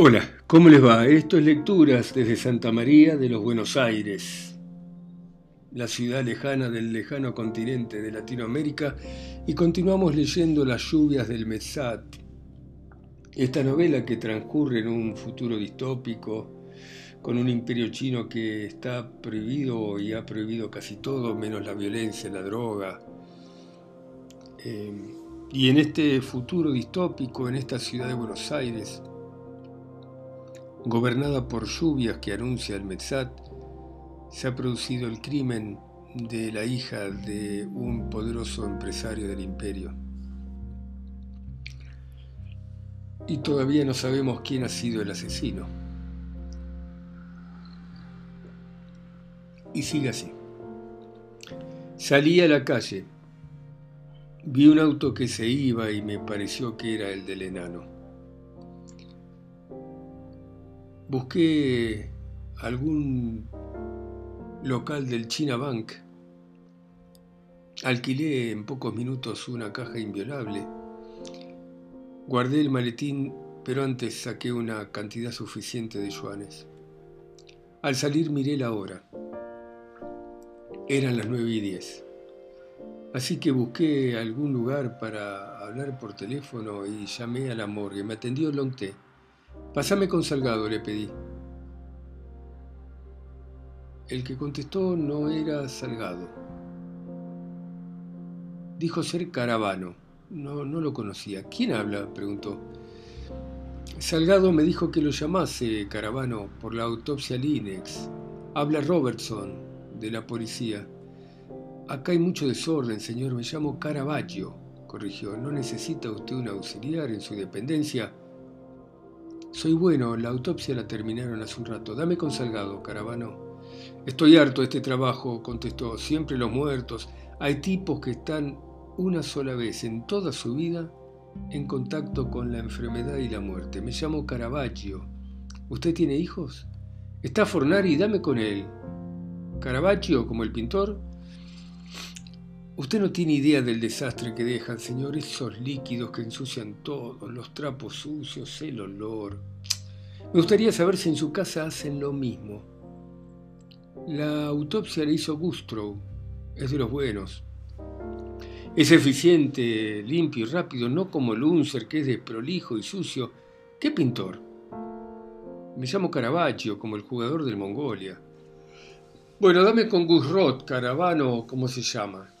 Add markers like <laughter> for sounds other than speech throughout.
Hola, ¿cómo les va? Esto es Lecturas desde Santa María de los Buenos Aires, la ciudad lejana del lejano continente de Latinoamérica, y continuamos leyendo Las lluvias del Mesat, esta novela que transcurre en un futuro distópico, con un imperio chino que está prohibido y ha prohibido casi todo, menos la violencia, la droga. Eh, y en este futuro distópico, en esta ciudad de Buenos Aires, gobernada por lluvias que anuncia el Metzat, se ha producido el crimen de la hija de un poderoso empresario del imperio. Y todavía no sabemos quién ha sido el asesino. Y sigue así. Salí a la calle. Vi un auto que se iba y me pareció que era el del enano. Busqué algún local del China Bank. Alquilé en pocos minutos una caja inviolable. Guardé el maletín, pero antes saqué una cantidad suficiente de yuanes. Al salir miré la hora. Eran las nueve y diez. Así que busqué algún lugar para hablar por teléfono y llamé a la morgue. Me atendió Longté. Pásame con Salgado, le pedí. El que contestó no era Salgado. Dijo ser Caravano. No, no lo conocía. ¿Quién habla? preguntó. Salgado me dijo que lo llamase Caravano por la autopsia Linex. Habla Robertson, de la policía. Acá hay mucho desorden, señor. Me llamo Caravaggio, corrigió. ¿No necesita usted un auxiliar en su dependencia? Soy bueno, la autopsia la terminaron hace un rato. Dame con Salgado, Caravano. Estoy harto de este trabajo, contestó. Siempre los muertos. Hay tipos que están una sola vez en toda su vida en contacto con la enfermedad y la muerte. Me llamo Caravaggio. ¿Usted tiene hijos? Está Fornari, dame con él. Caravaggio, como el pintor. Usted no tiene idea del desastre que dejan, señor, esos líquidos que ensucian todo, los trapos sucios, el olor. Me gustaría saber si en su casa hacen lo mismo. La autopsia la hizo Gustrow, es de los buenos. Es eficiente, limpio y rápido, no como Lunzer, que es de prolijo y sucio. ¿Qué pintor? Me llamo Caravaggio, como el jugador del Mongolia. Bueno, dame con Gusrot, Caravano, ¿cómo se llama?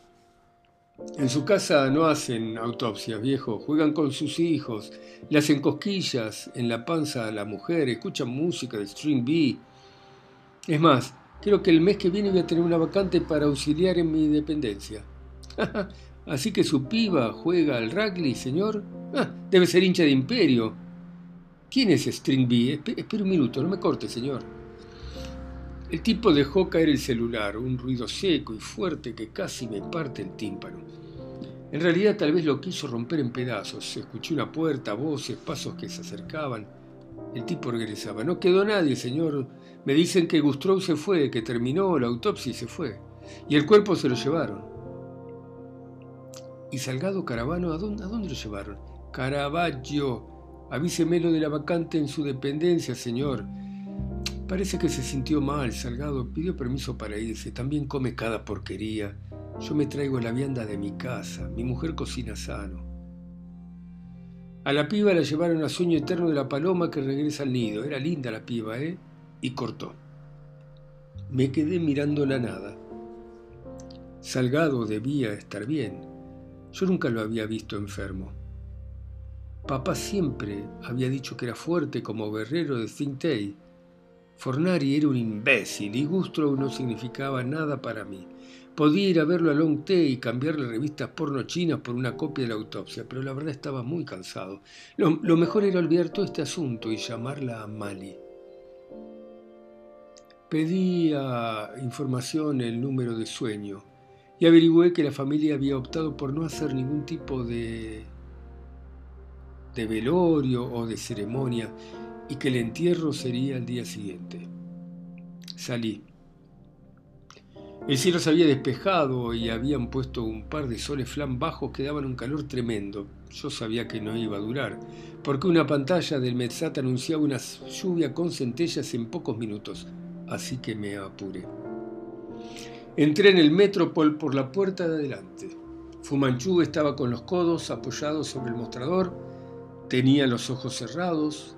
En su casa no hacen autopsias, viejo, juegan con sus hijos, le hacen cosquillas en la panza a la mujer, escuchan música de String B. Es más, creo que el mes que viene voy a tener una vacante para auxiliar en mi dependencia. <laughs> Así que su piba juega al rugby, señor. Ah, debe ser hincha de imperio. ¿Quién es String B? Espera un minuto, no me corte, señor. El tipo dejó caer el celular, un ruido seco y fuerte que casi me parte el tímpano. En realidad tal vez lo quiso romper en pedazos. Se escuchó una puerta, voces, pasos que se acercaban. El tipo regresaba. No quedó nadie, señor. Me dicen que Gustrow se fue, que terminó la autopsia y se fue. Y el cuerpo se lo llevaron. ¿Y Salgado Caravano a dónde, a dónde lo llevaron? Caravaggio. Avísemelo de la vacante en su dependencia, señor. Parece que se sintió mal, Salgado pidió permiso para irse, también come cada porquería. Yo me traigo la vianda de mi casa, mi mujer cocina sano. A la piba la llevaron a sueño eterno de la paloma que regresa al nido. Era linda la piba, ¿eh? Y cortó. Me quedé mirando la nada. Salgado debía estar bien. Yo nunca lo había visto enfermo. Papá siempre había dicho que era fuerte como guerrero de Tay. Fornari era un imbécil y Gustrow no significaba nada para mí. Podía ir a verlo a Long T y cambiarle revistas porno chinas por una copia de la autopsia, pero la verdad estaba muy cansado. Lo, mejor era olvidar todo este asunto y llamarla a Mali. Pedía información el número de sueño y averigüé que la familia había optado por no hacer ningún tipo de, de velorio o de ceremonia y que el entierro sería el día siguiente. Salí. El cielo se había despejado y habían puesto un par de soles flan bajos que daban un calor tremendo. Yo sabía que no iba a durar, porque una pantalla del Metzat anunciaba una lluvia con centellas en pocos minutos, así que me apuré. Entré en el Metropol por la puerta de adelante. Fumanchu estaba con los codos apoyados sobre el mostrador, tenía los ojos cerrados.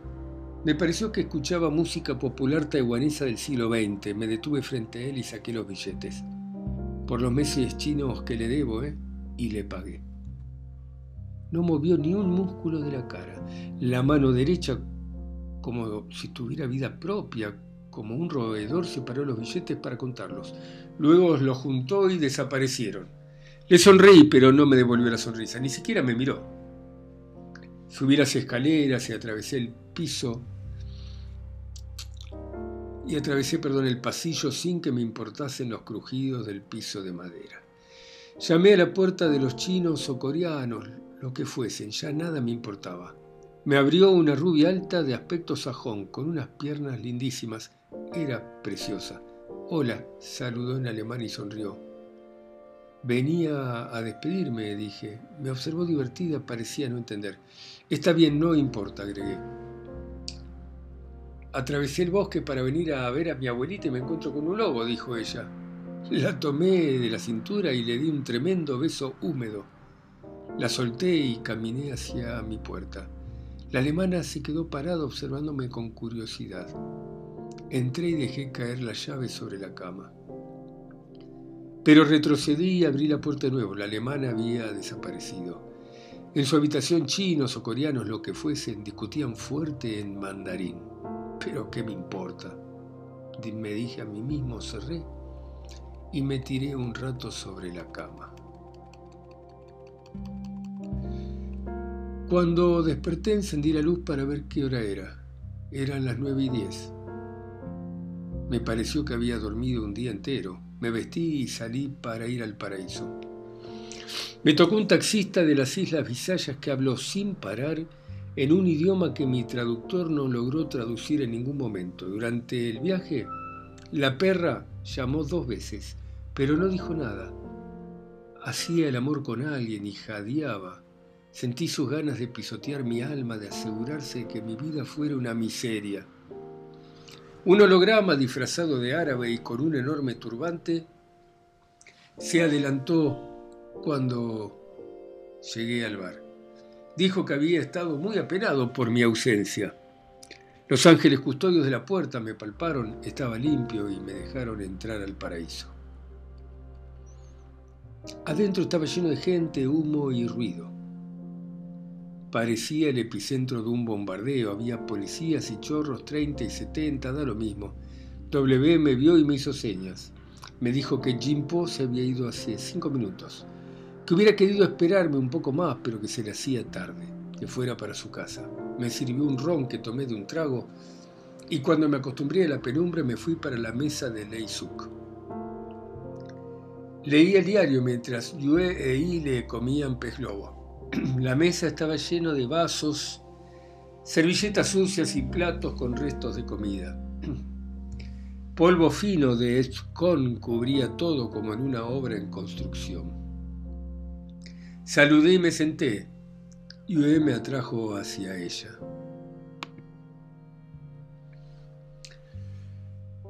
Me pareció que escuchaba música popular taiwanesa del siglo XX. Me detuve frente a él y saqué los billetes. Por los meses chinos que le debo, ¿eh? Y le pagué. No movió ni un músculo de la cara. La mano derecha, como si tuviera vida propia, como un roedor, separó los billetes para contarlos. Luego los juntó y desaparecieron. Le sonreí, pero no me devolvió la sonrisa, ni siquiera me miró. Subí las escaleras y atravesé el piso y atravesé, perdón, el pasillo sin que me importasen los crujidos del piso de madera. Llamé a la puerta de los chinos o coreanos, lo que fuesen, ya nada me importaba. Me abrió una rubia alta de aspecto sajón, con unas piernas lindísimas. Era preciosa. Hola, saludó en alemán y sonrió. Venía a despedirme, dije. Me observó divertida, parecía no entender. Está bien, no importa, agregué. Atravesé el bosque para venir a ver a mi abuelita y me encuentro con un lobo, dijo ella. La tomé de la cintura y le di un tremendo beso húmedo. La solté y caminé hacia mi puerta. La alemana se quedó parada observándome con curiosidad. Entré y dejé caer la llave sobre la cama. Pero retrocedí y abrí la puerta de nuevo. La alemana había desaparecido. En su habitación chinos o coreanos, lo que fuesen, discutían fuerte en mandarín. Pero ¿qué me importa? Me dije a mí mismo, cerré y me tiré un rato sobre la cama. Cuando desperté encendí la luz para ver qué hora era. Eran las nueve y diez. Me pareció que había dormido un día entero me vestí y salí para ir al paraíso. Me tocó un taxista de las Islas Visayas que habló sin parar en un idioma que mi traductor no logró traducir en ningún momento. Durante el viaje, la perra llamó dos veces, pero no dijo nada. Hacía el amor con alguien y jadeaba. Sentí sus ganas de pisotear mi alma, de asegurarse de que mi vida fuera una miseria. Un holograma disfrazado de árabe y con un enorme turbante se adelantó cuando llegué al bar. Dijo que había estado muy apenado por mi ausencia. Los ángeles custodios de la puerta me palparon, estaba limpio y me dejaron entrar al paraíso. Adentro estaba lleno de gente, humo y ruido. Parecía el epicentro de un bombardeo, había policías y chorros 30 y 70, da lo mismo. W me vio y me hizo señas. Me dijo que Jim Po se había ido hace cinco minutos, que hubiera querido esperarme un poco más, pero que se le hacía tarde, que fuera para su casa. Me sirvió un ron que tomé de un trago y cuando me acostumbré a la penumbra me fui para la mesa de Lei Suk. Leí el diario mientras Yue e le comían pez globo. <clears throat> La mesa estaba llena de vasos, servilletas sucias y platos con restos de comida. <clears throat> Polvo fino de escon cubría todo como en una obra en construcción. Saludé y me senté. Yue me atrajo hacia ella.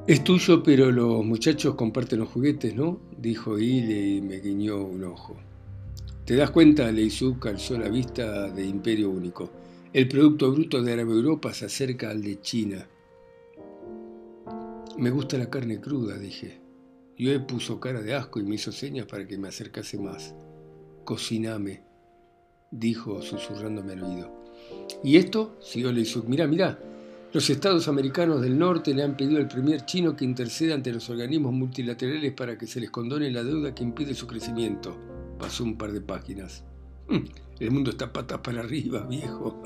Es tuyo, pero los muchachos comparten los juguetes, ¿no? Dijo Ile y me guiñó un ojo. Te das cuenta, Leisuk alzó la vista de Imperio Único. El Producto Bruto de Árabe Europa se acerca al de China. Me gusta la carne cruda, dije. Yo puso cara de asco y me hizo señas para que me acercase más. Cociname, dijo susurrándome al oído. ¿Y esto? siguió Leisuk. Mira, mira. Los estados americanos del norte le han pedido al primer chino que interceda ante los organismos multilaterales para que se les condone la deuda que impide su crecimiento. Pasó un par de páginas. Mm, el mundo está patas para arriba, viejo.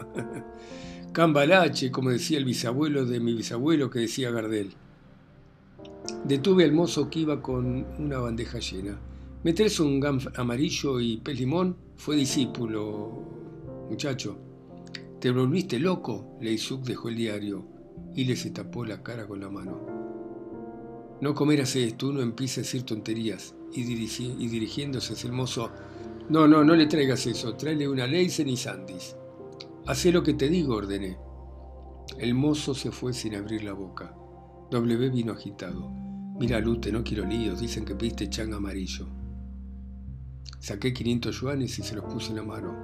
<laughs> Cambalache, como decía el bisabuelo de mi bisabuelo que decía Gardel. Detuve al mozo que iba con una bandeja llena. ¿Metes un gam amarillo y pez limón? Fue discípulo, muchacho. ¿Te volviste loco? Leisuk dejó el diario y le se tapó la cara con la mano. No comerás esto, uno empieza a decir tonterías. Y, y dirigiéndose hacia el mozo, no, no, no le traigas eso, tráele una Leisen y Sandys. Hacé lo que te digo, ordené. El mozo se fue sin abrir la boca. W vino agitado. Mira, Lute, no quiero líos, dicen que pediste chan amarillo. Saqué 500 yuanes y se los puse en la mano.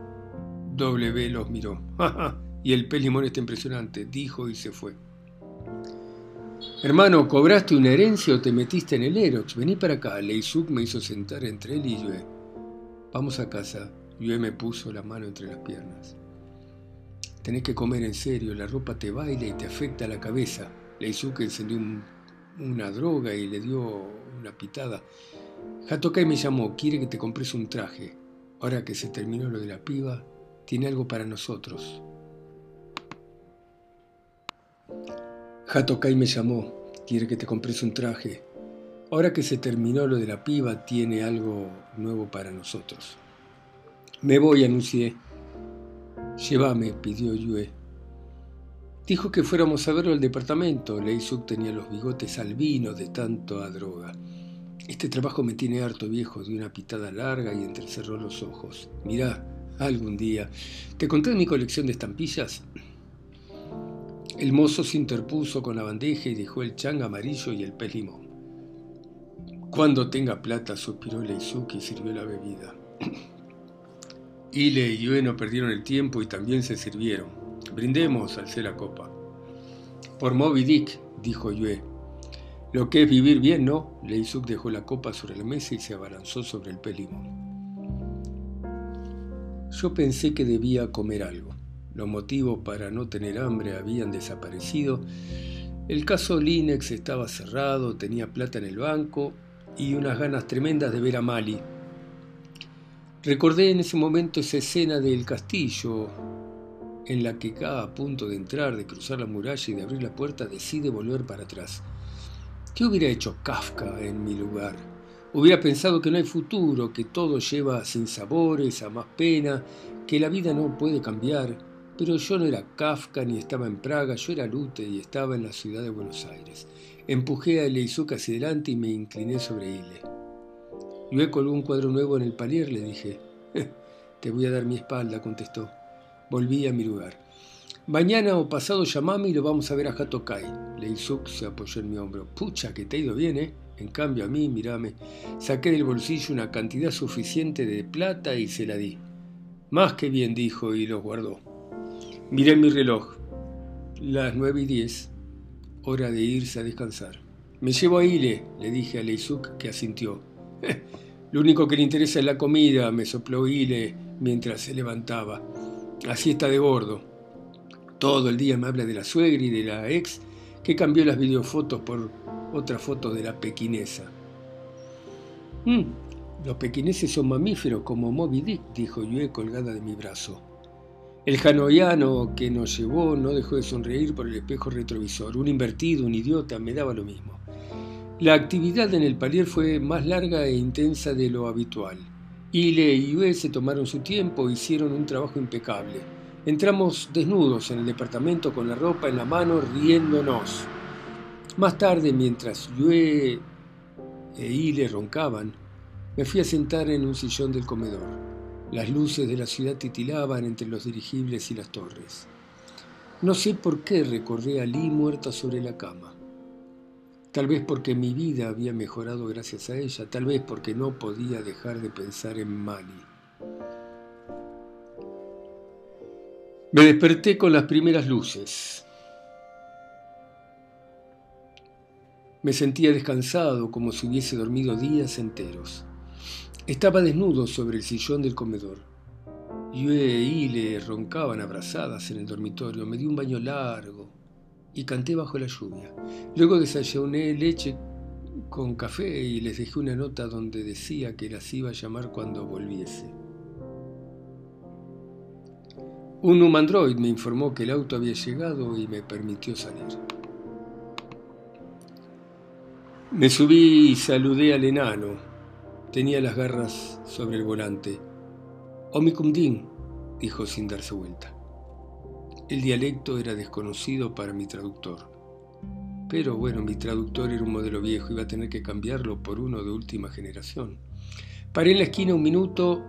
W los miró. <laughs> y el pez limón está impresionante, dijo y se fue. Hermano, ¿cobraste una herencia o te metiste en el Erox? Vení para acá. Leisuk me hizo sentar entre él y Yue. Vamos a casa. Yue me puso la mano entre las piernas. Tenés que comer en serio, la ropa te baila y te afecta la cabeza. Leisuke encendió una droga y le dio una pitada. Hatokai me llamó, quiere que te compres un traje. Ahora que se terminó lo de la piba, tiene algo para nosotros. Hatokai me llamó, quiere que te compres un traje. Ahora que se terminó lo de la piba, tiene algo nuevo para nosotros. Me voy, anuncié. Llévame, pidió Yue. Dijo que fuéramos a verlo al departamento. Leisuk tenía los bigotes albinos de tanto a droga. Este trabajo me tiene harto viejo, de una pitada larga y entrecerró los ojos. Mirá, algún día. ¿Te conté mi colección de estampillas? El mozo se interpuso con la bandeja y dejó el chang amarillo y el pez limón. Cuando tenga plata, suspiró Leisuk y sirvió la bebida. <clears throat> Ile y Yue no perdieron el tiempo y también se sirvieron. Brindemos, alcé la copa. Por Moby Dick, dijo Yue. Lo que es vivir bien, ¿no? Leisuk dejó la copa sobre la mesa y se abalanzó sobre el pelimo. Yo pensé que debía comer algo. Los motivos para no tener hambre habían desaparecido. El caso Linex estaba cerrado, tenía plata en el banco y unas ganas tremendas de ver a Mali. Recordé en ese momento esa escena del castillo, en la que cada a punto de entrar, de cruzar la muralla y de abrir la puerta, decide volver para atrás. ¿Qué hubiera hecho Kafka en mi lugar? Hubiera pensado que no hay futuro, que todo lleva sin sabores, a más pena, que la vida no puede cambiar. Pero yo no era Kafka ni estaba en Praga, yo era Lute y estaba en la ciudad de Buenos Aires. Empujé a Leizuka hacia adelante y me incliné sobre Ile. Luego un cuadro nuevo en el palier, le dije. Te voy a dar mi espalda, contestó. Volví a mi lugar. Mañana o pasado llamame y lo vamos a ver a Hatokai. Leisuk se apoyó en mi hombro. Pucha, que te ha ido bien, ¿eh? En cambio a mí, mírame, saqué del bolsillo una cantidad suficiente de plata y se la di. Más que bien, dijo y lo guardó. Miré mi reloj. Las nueve y diez. Hora de irse a descansar. Me llevo a Ile, le dije a Leisuk, que asintió. lo único que le interesa es la comida, me sopló Ile mientras se levantaba. Así está de gordo. Todo el día me habla de la suegra y de la ex que cambió las videofotos por otra foto de la pequinesa. Mm, los pequineses son mamíferos como Moby Dick, dijo Yue colgada de mi brazo. El janoiano que nos llevó no dejó de sonreír por el espejo retrovisor. Un invertido, un idiota, me daba lo mismo. La actividad en el palier fue más larga e intensa de lo habitual. Ile y Yue se tomaron su tiempo, hicieron un trabajo impecable. Entramos desnudos en el departamento con la ropa en la mano, riéndonos. Más tarde, mientras Yue e Ile roncaban, me fui a sentar en un sillón del comedor. Las luces de la ciudad titilaban entre los dirigibles y las torres. No sé por qué recordé a Lee muerta sobre la cama. Tal vez porque mi vida había mejorado gracias a ella, tal vez porque no podía dejar de pensar en Mali. Me desperté con las primeras luces. Me sentía descansado como si hubiese dormido días enteros. Estaba desnudo sobre el sillón del comedor. Yue y le roncaban abrazadas en el dormitorio. Me di un baño largo, y canté bajo la lluvia. Luego desayuné leche con café y les dejé una nota donde decía que las iba a llamar cuando volviese. Un humandroid me informó que el auto había llegado y me permitió salir. Me subí y saludé al enano. Tenía las garras sobre el volante. Omicumdin, dijo sin darse vuelta. El dialecto era desconocido para mi traductor. Pero bueno, mi traductor era un modelo viejo, iba a tener que cambiarlo por uno de última generación. Paré en la esquina un minuto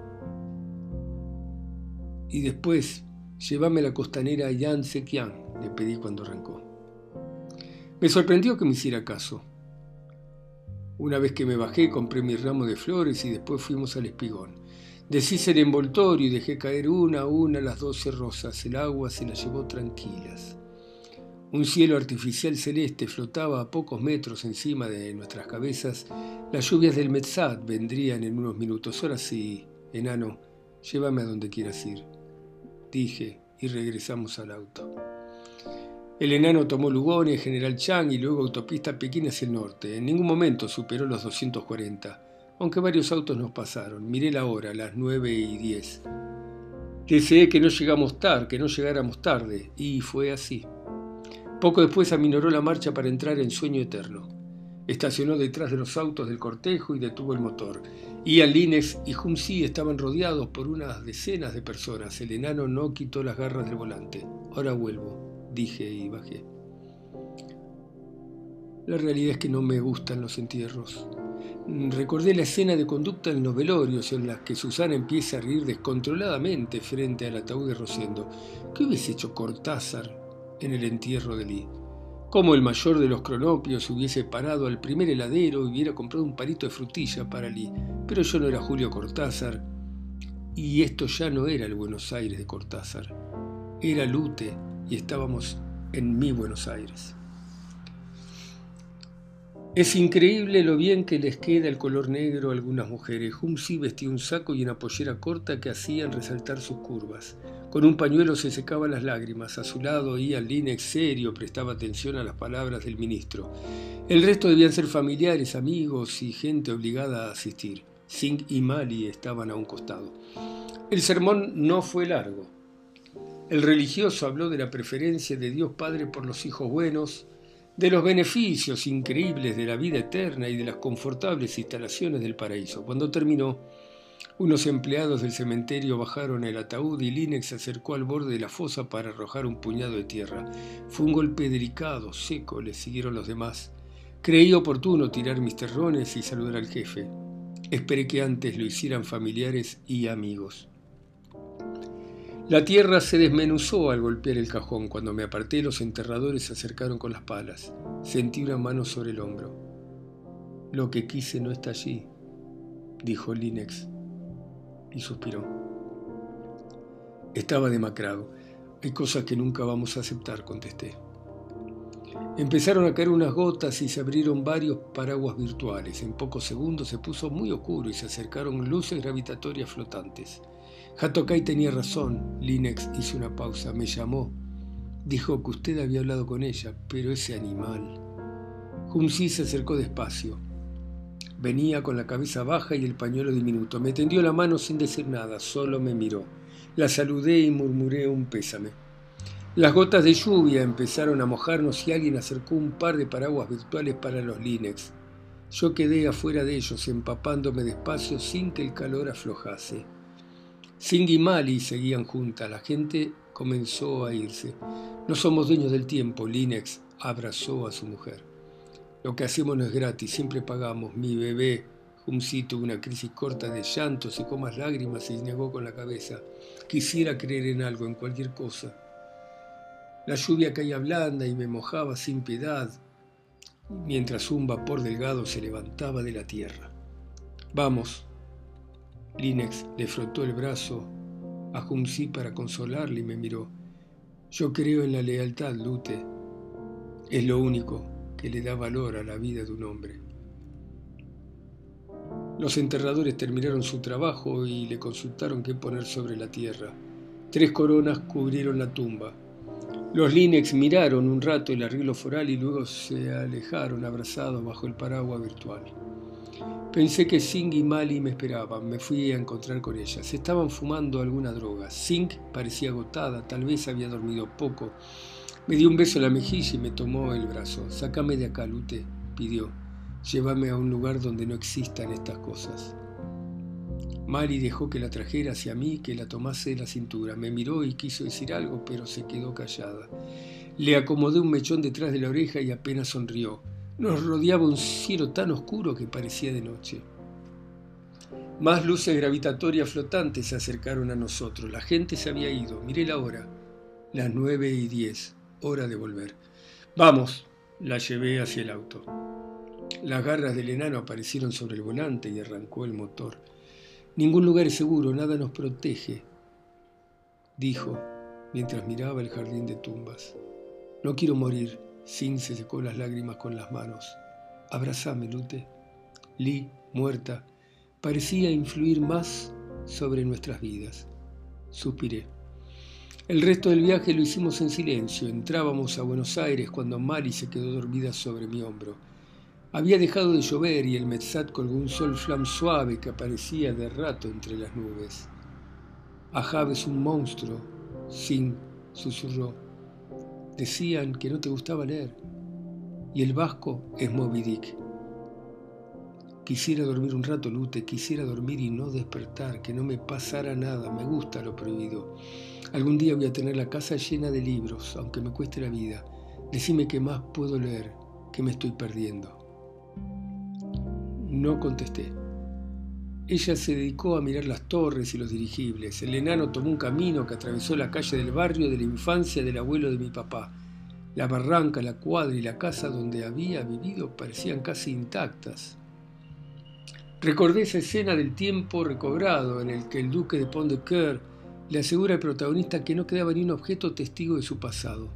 y después llévame a la costanera Yan Sekian, le pedí cuando arrancó. Me sorprendió que me hiciera caso. Una vez que me bajé, compré mi ramo de flores y después fuimos al espigón. Deshice el envoltorio y dejé caer una a una las doce rosas. El agua se las llevó tranquilas. Un cielo artificial celeste flotaba a pocos metros encima de nuestras cabezas. Las lluvias del Metzat vendrían en unos minutos. Ahora sí, enano, llévame a donde quieras ir. Dije y regresamos al auto. El enano tomó Lugones, General Chang y luego autopista Pekín hacia el norte. En ningún momento superó los 240 aunque varios autos nos pasaron. Miré la hora, las nueve y diez. Deseé que no llegamos tarde, que no llegáramos tarde, y fue así. Poco después aminoró la marcha para entrar en sueño eterno. Estacionó detrás de los autos del cortejo y detuvo el motor. Ian Linex y Humsi estaban rodeados por unas decenas de personas. El enano no quitó las garras del volante. Ahora vuelvo, dije y bajé. La realidad es que no me gustan los entierros. Recordé la escena de conducta en los velorios en la que Susana empieza a reír descontroladamente frente al ataúd de Rosendo. ¿Qué hubiese hecho Cortázar en el entierro de Lee? Cómo el mayor de los cronopios hubiese parado al primer heladero y hubiera comprado un palito de frutilla para Lee. Pero yo no era Julio Cortázar y esto ya no era el Buenos Aires de Cortázar. Era Lute y estábamos en mi Buenos Aires. Es increíble lo bien que les queda el color negro a algunas mujeres. Humsi vestía un saco y una pollera corta que hacían resaltar sus curvas. Con un pañuelo se secaba las lágrimas. A su lado Ian Linex serio prestaba atención a las palabras del ministro. El resto debían ser familiares, amigos y gente obligada a asistir. Singh y Mali estaban a un costado. El sermón no fue largo. El religioso habló de la preferencia de Dios Padre por los hijos buenos, de los beneficios increíbles de la vida eterna y de las confortables instalaciones del paraíso. Cuando terminó, unos empleados del cementerio bajaron el ataúd y Linex se acercó al borde de la fosa para arrojar un puñado de tierra. Fue un golpe delicado, seco, le siguieron los demás. Creí oportuno tirar mis terrones y saludar al jefe. Esperé que antes lo hicieran familiares y amigos. La tierra se desmenuzó al golpear el cajón. Cuando me aparté, los enterradores se acercaron con las palas. Sentí una mano sobre el hombro. Lo que quise no está allí, dijo Linex, y suspiró. Estaba demacrado. Hay cosas que nunca vamos a aceptar, contesté. Empezaron a caer unas gotas y se abrieron varios paraguas virtuales. En pocos segundos se puso muy oscuro y se acercaron luces gravitatorias flotantes. Hatokai tenía razón. Linex hizo una pausa. Me llamó. Dijo que usted había hablado con ella, pero ese animal. Humsi se acercó despacio. Venía con la cabeza baja y el pañuelo diminuto. Me tendió la mano sin decir nada, solo me miró. La saludé y murmuré un pésame. Las gotas de lluvia empezaron a mojarnos y alguien acercó un par de paraguas virtuales para los Linex. Yo quedé afuera de ellos, empapándome despacio sin que el calor aflojase. Singh y Mali seguían juntas. La gente comenzó a irse. No somos dueños del tiempo. Linex abrazó a su mujer. Lo que hacemos no es gratis, siempre pagamos. Mi bebé, Humsi, tuvo una crisis corta de llanto, secó más lágrimas y negó con la cabeza. Quisiera creer en algo, en cualquier cosa. La lluvia caía blanda y me mojaba sin piedad, mientras un vapor delgado se levantaba de la tierra. Vamos, Linex le frotó el brazo a para consolarle y me miró. Yo creo en la lealtad, Lute. Es lo único que le da valor a la vida de un hombre. Los enterradores terminaron su trabajo y le consultaron qué poner sobre la tierra. Tres coronas cubrieron la tumba. Los Linex miraron un rato el arreglo foral y luego se alejaron abrazados bajo el paraguas virtual. Pensé que Singh y Mali me esperaban, me fui a encontrar con ellas. Estaban fumando alguna droga. Singh parecía agotada, tal vez había dormido poco. Me dio un beso en la mejilla y me tomó el brazo. Sácame de acá, Lute, pidió. Llévame a un lugar donde no existan estas cosas. Mali dejó que la trajera hacia mí, que la tomase de la cintura. Me miró y quiso decir algo, pero se quedó callada. Le acomodé un mechón detrás de la oreja y apenas sonrió. Nos rodeaba un cielo tan oscuro que parecía de noche. Más luces gravitatorias flotantes se acercaron a nosotros. La gente se había ido. Miré la hora. Las nueve y diez. Hora de volver. Vamos. La llevé hacia el auto. Las garras del enano aparecieron sobre el volante y arrancó el motor. Ningún lugar es seguro, nada nos protege, dijo mientras miraba el jardín de tumbas. No quiero morir. Sin se secó las lágrimas con las manos. Abrazame, Lute. Lee, muerta, parecía influir más sobre nuestras vidas. Suspiré. El resto del viaje lo hicimos en silencio. Entrábamos a Buenos Aires cuando Mari se quedó dormida sobre mi hombro. Había dejado de llover y el Metzat colgó un sol flam suave que aparecía de rato entre las nubes. Ahab es un monstruo, Sin susurró. Decían que no te gustaba leer. Y el vasco es Moby Dick. Quisiera dormir un rato, Lute, quisiera dormir y no despertar, que no me pasara nada, me gusta lo prohibido. Algún día voy a tener la casa llena de libros, aunque me cueste la vida. Decime qué más puedo leer, que me estoy perdiendo. No contesté. Ella se dedicó a mirar las torres y los dirigibles. El enano tomó un camino que atravesó la calle del barrio de la infancia del abuelo de mi papá. La barranca, la cuadra y la casa donde había vivido parecían casi intactas. Recordé esa escena del tiempo recobrado en el que el duque de Pont de Coeur le asegura al protagonista que no quedaba ni un objeto testigo de su pasado.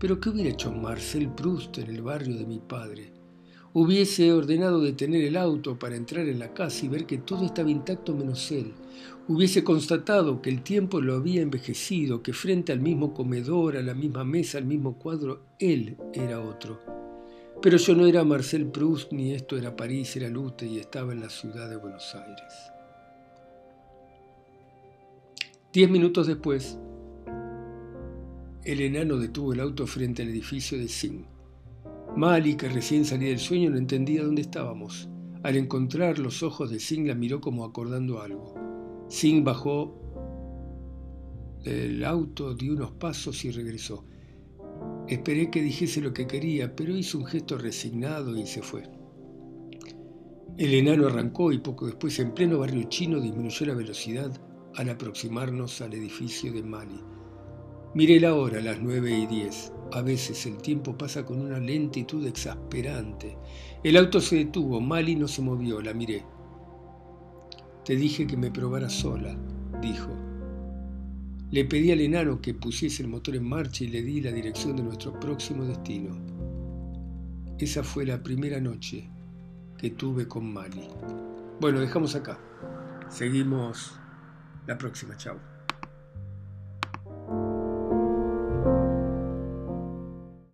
Pero ¿qué hubiera hecho Marcel Proust en el barrio de mi padre? Hubiese ordenado detener el auto para entrar en la casa y ver que todo estaba intacto menos él. Hubiese constatado que el tiempo lo había envejecido, que frente al mismo comedor, a la misma mesa, al mismo cuadro, él era otro. Pero yo no era Marcel Proust, ni esto era París, era Lute y estaba en la ciudad de Buenos Aires. Diez minutos después, el enano detuvo el auto frente al edificio de Singh. Mali, que recién salía del sueño, no entendía dónde estábamos. Al encontrar los ojos de Singh la miró como acordando algo. Singh bajó del auto, dio unos pasos y regresó. Esperé que dijese lo que quería, pero hizo un gesto resignado y se fue. El enano arrancó y poco después, en pleno barrio chino, disminuyó la velocidad al aproximarnos al edificio de Mali. Miré la hora, las nueve y diez. A veces el tiempo pasa con una lentitud exasperante. El auto se detuvo, Mali no se movió, la miré. Te dije que me probara sola, dijo. Le pedí al enano que pusiese el motor en marcha y le di la dirección de nuestro próximo destino. Esa fue la primera noche que tuve con Mali. Bueno, dejamos acá. Seguimos la próxima. Chao.